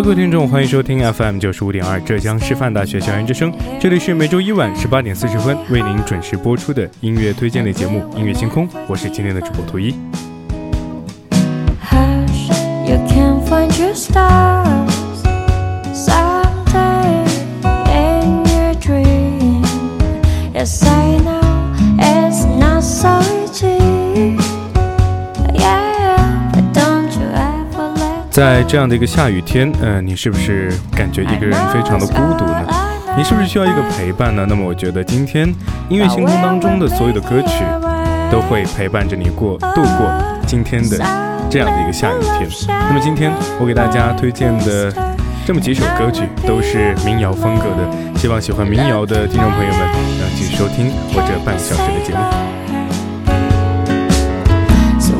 各位听众，欢迎收听 FM 九十五点二浙江师范大学校园之声。这里是每周一晚十八点四十分为您准时播出的音乐推荐类节目《音乐星空》，我是今天的主播图一。在这样的一个下雨天，呃，你是不是感觉一个人非常的孤独呢？你是不是需要一个陪伴呢？那么我觉得今天音乐星空当中的所有的歌曲，都会陪伴着你过度过今天的这样的一个下雨天。那么今天我给大家推荐的这么几首歌曲，都是民谣风格的，希望喜欢民谣的听众朋友们，要继续收听我这半个小时的节目。现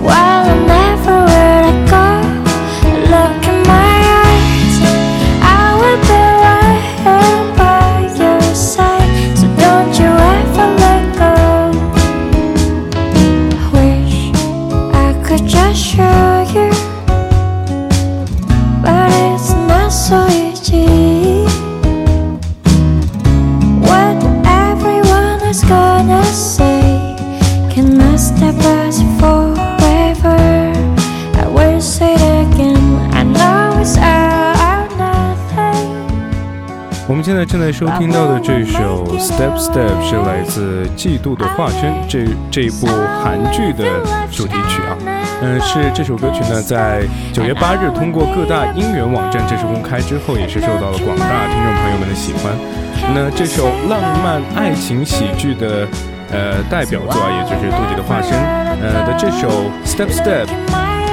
在收听到的这首《Step Step》是来自《嫉妒的化身》这这部韩剧的主题曲啊，嗯，是这首歌曲呢，在九月八日通过各大音源网站正式公开之后，也是受到了广大听众朋友们的喜欢。那这首浪漫爱情喜剧的呃代表作啊，也就是《妒忌的化身》呃的这首《Step Step》。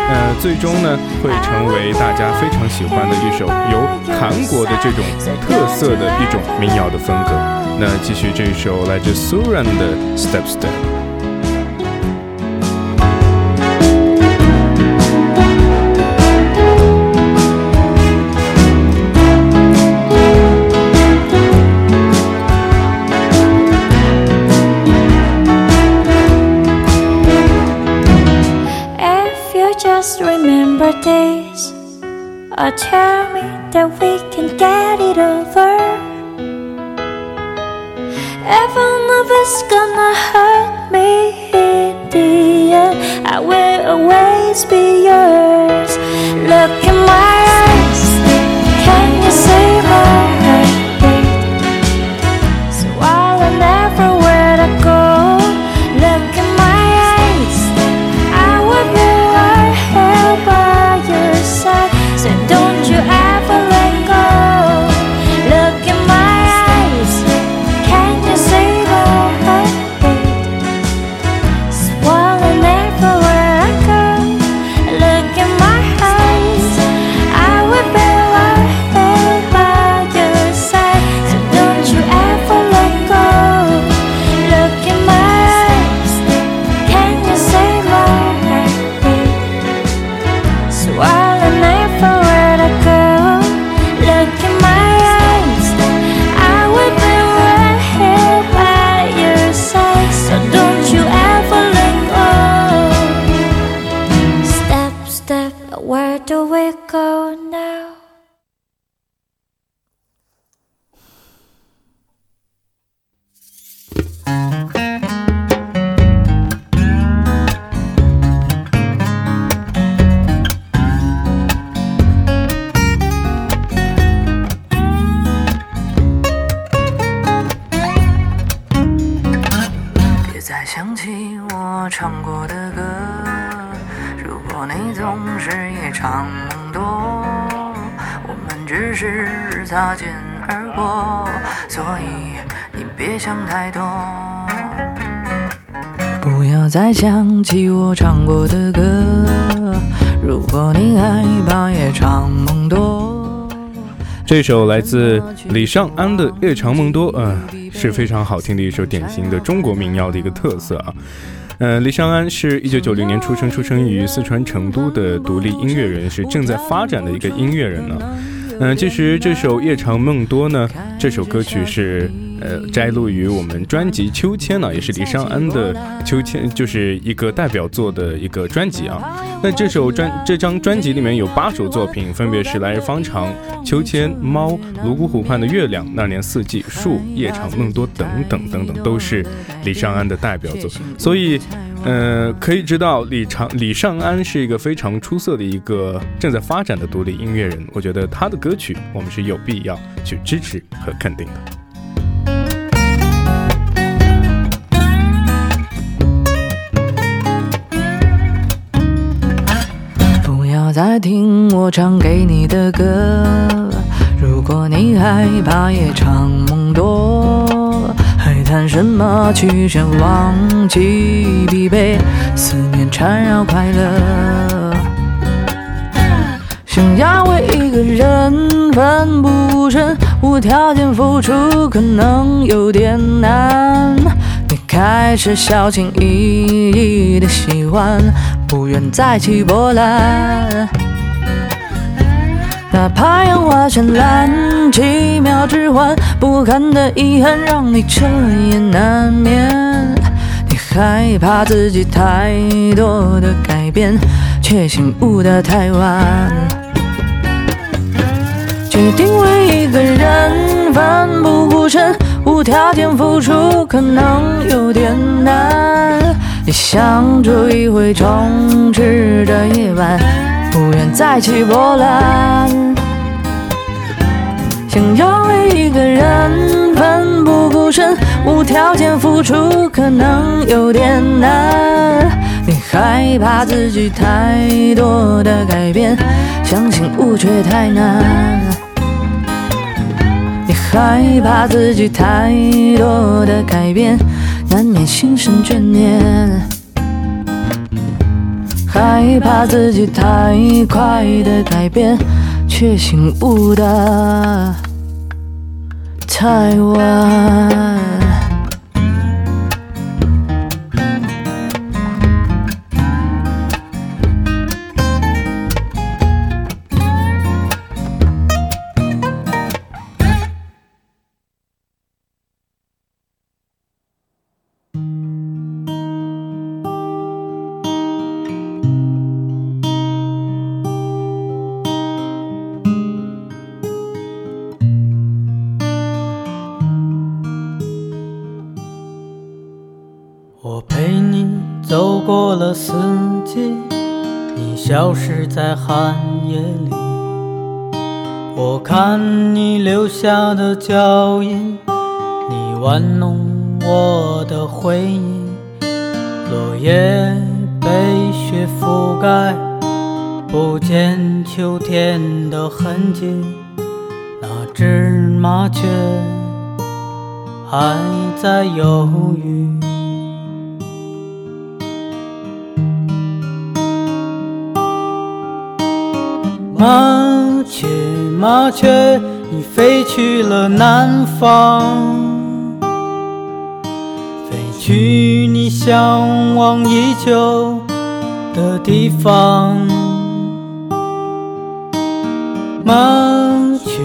呃，最终呢，会成为大家非常喜欢的一首由韩国的这种特色的一种民谣的风格。那继续这首来自 Suran 的 Step Step。Or tell me that we can get it over. Even if it's gonna hurt me in the end, I will always be yours. 想太多。不要再想起我唱过的歌，如果你害怕夜长梦多。这首来自李尚安的《夜长梦多》，嗯，是非常好听的一首典型的中国民谣的一个特色啊。呃，李尚安是一九九零年出生，出生于四川成都的独立音乐人，是正在发展的一个音乐人呢。嗯，其实这首《夜长梦多》呢，这首歌曲是。呃，摘录于我们专辑《秋千》呢，也是李尚安的《秋千》，就是一个代表作的一个专辑啊。那这首专这张专辑里面有八首作品，分别是《来日方长》《秋千》《猫》《泸沽湖畔的月亮》《那年四季》《树》《夜长梦多》等等等等，都是李尚安的代表作。所以，呃，可以知道李长李尚安是一个非常出色的一个正在发展的独立音乐人。我觉得他的歌曲，我们是有必要去支持和肯定的。再听我唱给你的歌，如果你害怕夜长梦多，还谈什么去想忘记疲惫，思念缠绕快乐。想要为一个人奋不顾身，无条件付出可能有点难。你开始小心翼翼的喜欢。不愿再起波澜，哪怕烟花绚烂，几秒之欢，不堪的遗憾让你彻夜难眠。你害怕自己太多的改变，却醒悟的太晚。决定为一个人奋不顾身，无条件付出，可能有点难。你想住一回充斥的夜晚，不愿再起波澜。想要一个人奋不顾身，无条件付出，可能有点难。你害怕自己太多的改变，相信悟却太难。你害怕自己太多的改变。难免心生眷念，害怕自己太快的改变，却醒悟的太晚。消失在寒夜里，我看你留下的脚印，你玩弄我的回忆。落叶被雪覆盖，不见秋天的痕迹。那只麻雀还在犹豫。麻雀，麻雀，你飞去了南方，飞去你向往已久的地方。麻雀，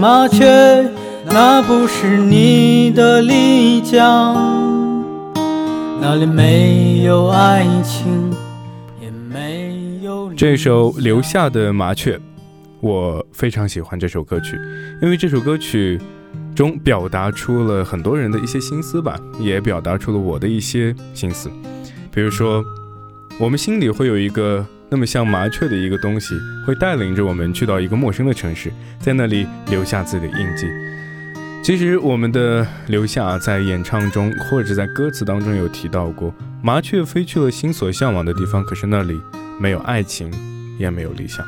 麻雀，那不是你的丽江，那里没有爱情。这首《留下的麻雀》，我非常喜欢这首歌曲，因为这首歌曲中表达出了很多人的一些心思吧，也表达出了我的一些心思。比如说，我们心里会有一个那么像麻雀的一个东西，会带领着我们去到一个陌生的城市，在那里留下自己的印记。其实我们的刘夏在演唱中或者在歌词当中有提到过，麻雀飞去了心所向往的地方，可是那里没有爱情，也没有理想。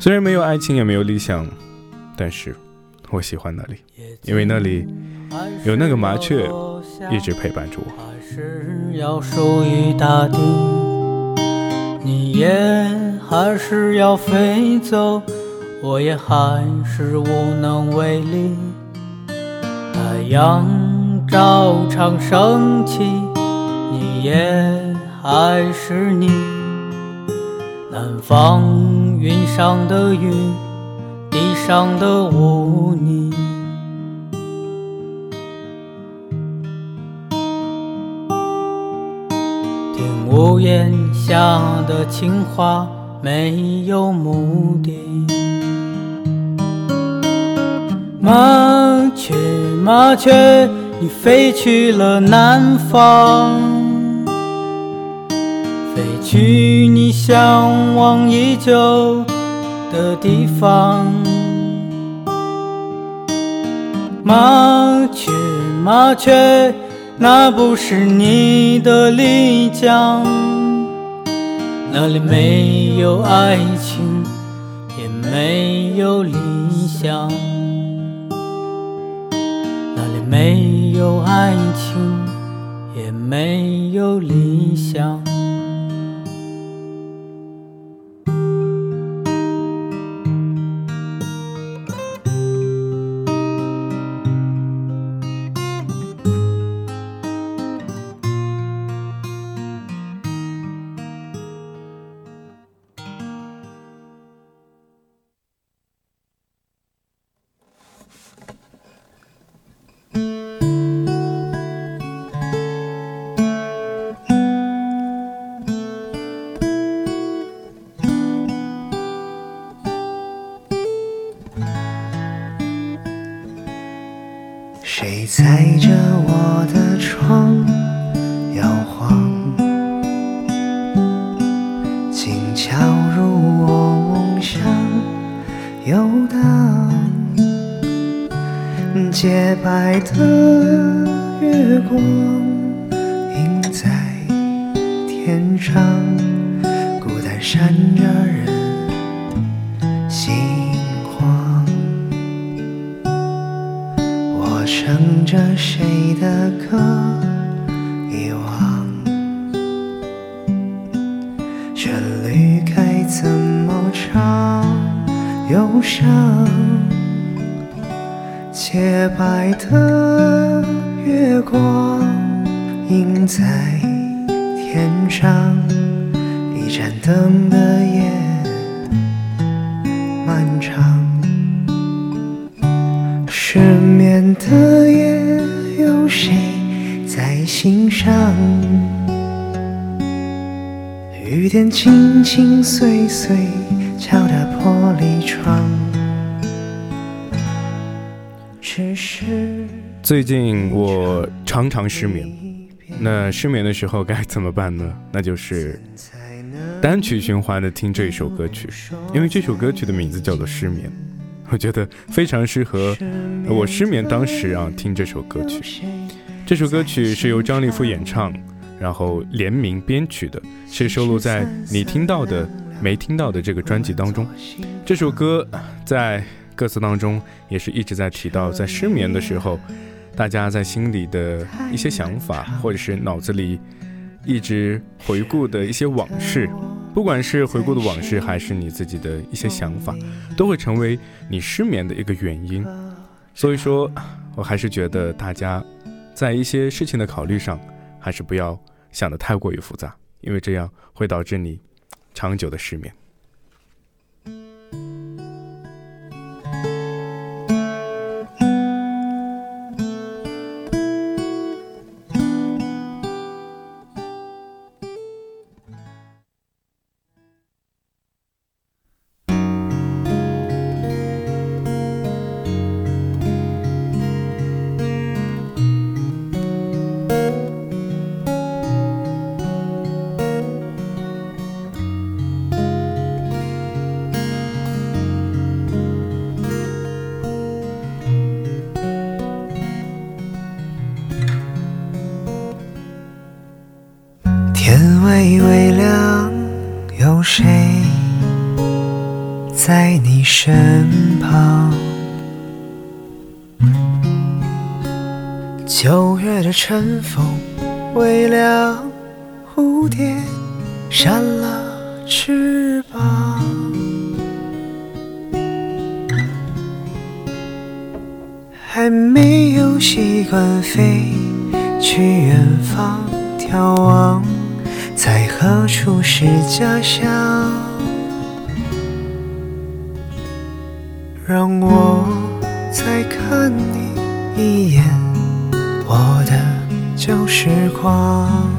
虽然没有爱情，也没有理想，但是我喜欢那里，因为那里有那个麻雀一直陪伴着我。还是要属于大地，你也还是要飞走，我也还是无能为力。太阳照常升起，你也还是你。南方云上的雨，地上的污泥。听屋檐下的情话，没有目的。麻雀，麻雀，你飞去了南方，去你向往已久的地方。麻雀，麻雀，那不是你的丽江，那里没有爱情，也没有理想。那里没有爱情，也没有理想。谁踩着我的窗摇晃，轻巧入我梦乡游荡。洁白的月光映在天上，孤单闪着着谁的歌，遗忘，旋律该怎么唱？忧伤，洁白的月光映在天上，一盏灯的夜漫长。失眠的夜，有谁在心上？雨点轻轻碎碎，敲打玻璃窗。只是最近我常常失眠，那失眠的时候该怎么办呢？那就是单曲循环的听这首歌曲，因为这首歌曲的名字叫做《失眠》，我觉得非常适合我失眠当时啊听这首歌曲。这首歌曲是由张立夫演唱，然后联名编曲的，是收录在你听到的没听到的这个专辑当中。这首歌在歌词当中也是一直在提到，在失眠的时候，大家在心里的一些想法，或者是脑子里一直回顾的一些往事，不管是回顾的往事，还是你自己的一些想法，都会成为你失眠的一个原因。所以说，我还是觉得大家在一些事情的考虑上，还是不要想的太过于复杂，因为这样会导致你长久的失眠。身旁？九月的晨风微凉，蝴蝶扇了翅膀。还没有习惯飞去远方眺望，在何处是家乡？让我再看你一眼，我的旧时光。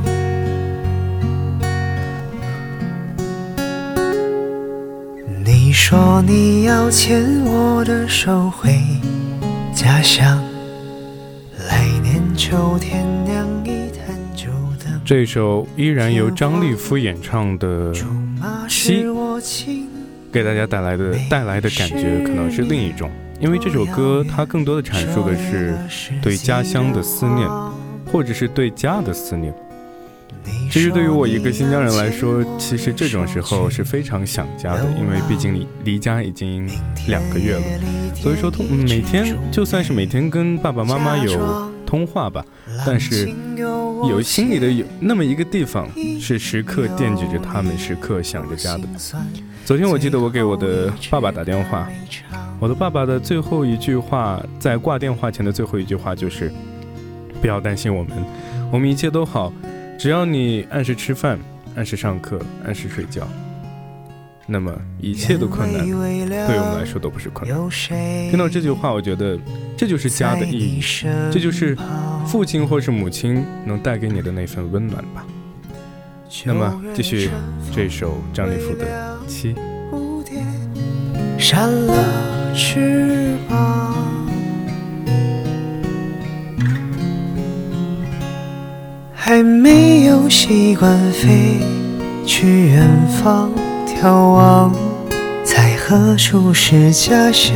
你说你要牵我的手回家乡，来年秋天酿一坛酒灯。这首依然由张立夫演唱的《是我情给大家带来的带来的感觉可能是另一种，因为这首歌它更多的阐述的是对家乡的思念，或者是对家的思念。其实对于我一个新疆人来说，其实这种时候是非常想家的，因为毕竟离离家已经两个月了，所以说通嗯每天就算是每天跟爸爸妈妈有通话吧，但是有心里的有那么一个地方是时刻惦记着他们，时刻想着家的。昨天我记得我给我的爸爸打电话，我的爸爸的最后一句话，在挂电话前的最后一句话就是：“不要担心我们，我们一切都好，只要你按时吃饭，按时上课，按时睡觉，那么一切的困难对我们来说都不是困难。”听到这句话，我觉得这就是家的意义，这就是父亲或是母亲能带给你的那份温暖吧。那么继续这首张立夫的《七》。扇了翅膀，还没有习惯飞去远方眺望，在何处是家乡？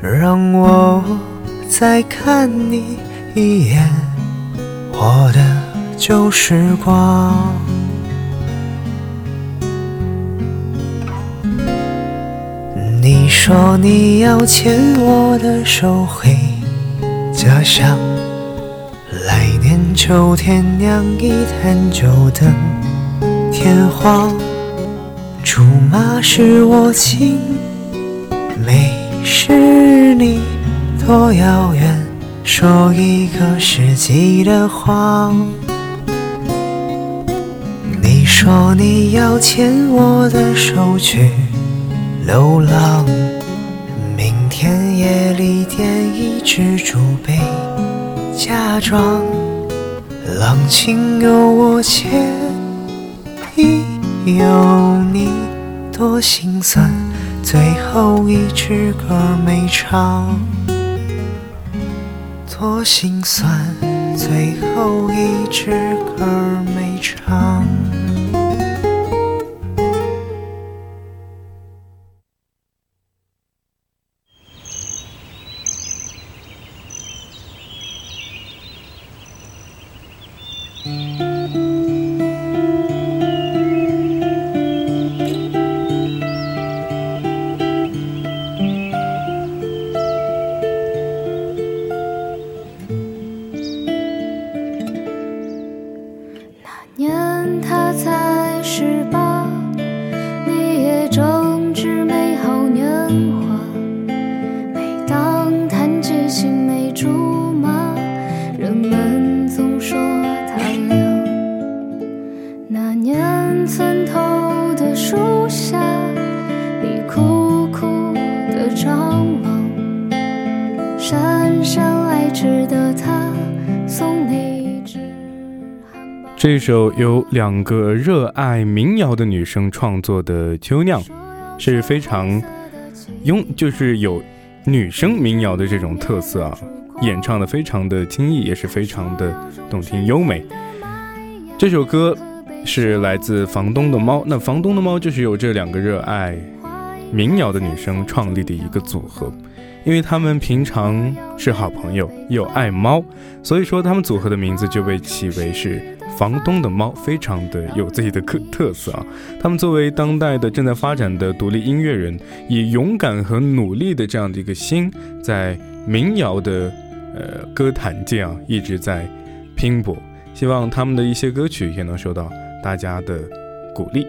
让我再看你一眼，我的旧时光。你说你要牵我的手回家乡，秋天酿一坛酒等天荒。竹马是我情，美是你多遥远，说一个世纪的谎。你说你要牵我的手去流浪，明天夜里点一支竹杯，假装浪情有我牵，亦有你，多心酸。最后一支歌没唱，多心酸。最后一支歌没唱。首由两个热爱民谣的女生创作的《秋酿》，是非常拥，就是有女生民谣的这种特色啊，演唱的非常的轻易，也是非常的动听优美。这首歌是来自房东的猫，那房东的猫就是由这两个热爱民谣的女生创立的一个组合。因为他们平常是好朋友，又爱猫，所以说他们组合的名字就被起为是房东的猫，非常的有自己的特特色啊。他们作为当代的正在发展的独立音乐人，以勇敢和努力的这样的一个心，在民谣的呃歌坛界啊一直在拼搏。希望他们的一些歌曲也能受到大家的鼓励。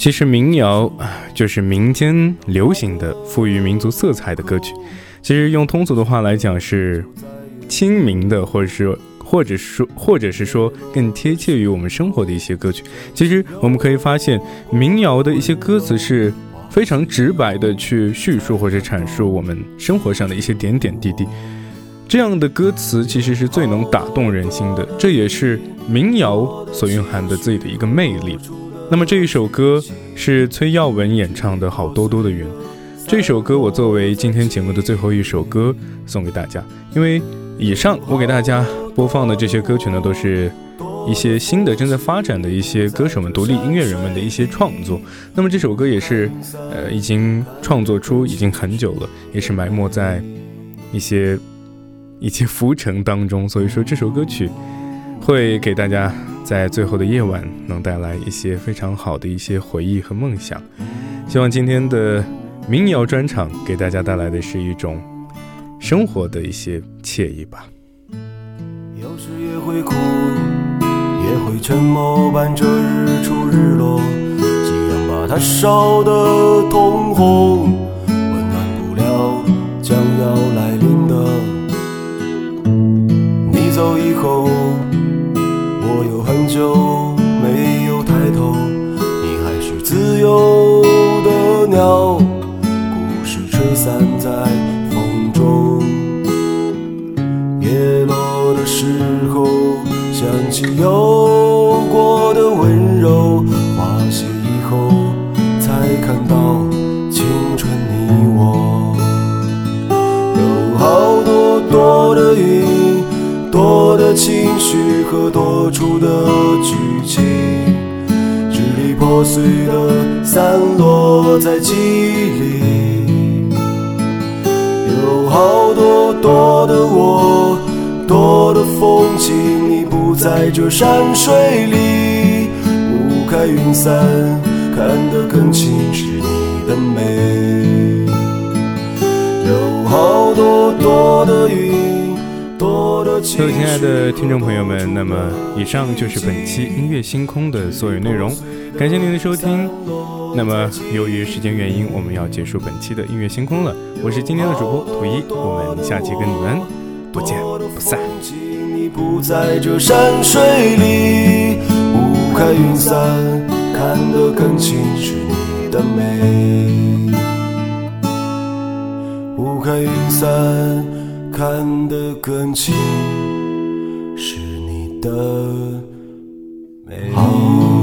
其实民谣啊就是民间流行的、富于民族色彩的歌曲。其实用通俗的话来讲是亲民的，或者是或者说或者是说更贴切于我们生活的一些歌曲。其实我们可以发现，民谣的一些歌词是非常直白的去叙述或者阐述我们生活上的一些点点滴滴。这样的歌词其实是最能打动人心的，这也是民谣所蕴含的自己的一个魅力。那么这一首歌是崔耀文演唱的《好多多的云》，这首歌我作为今天节目的最后一首歌送给大家，因为以上我给大家播放的这些歌曲呢，都是一些新的正在发展的一些歌手们、独立音乐人们的一些创作。那么这首歌也是，呃，已经创作出已经很久了，也是埋没在一些一些浮尘当中。所以说这首歌曲会给大家在最后的夜晚能带来一些非常好的一些回忆和梦想。希望今天的民谣专场给大家带来的是一种生活的一些惬意吧。有时也会哭，也会沉默，伴着日出日落，夕阳把它烧得通红，温暖不了将要来临的。你走以后，我有很久没有抬头，你还是自由的鸟，故事吹散在风中。叶落的时候，想起有云，多的情绪和多出的剧情。支离破碎的散落在记忆里，有好多多的我，多的风景，你不在这山水里，雾开云散，看得更清是你的美。有好多多的云，各位亲爱的听众朋友们，那么以上就是本期音乐星空的所有内容，感谢您的收听。那么由于时间原因，我们要结束本期的音乐星空了。我是今天的主播图一，我们下期跟你们不见不散。你不在这山水里，雾开云散，看得更清是你的美。雾开云散，看得更清是你的美。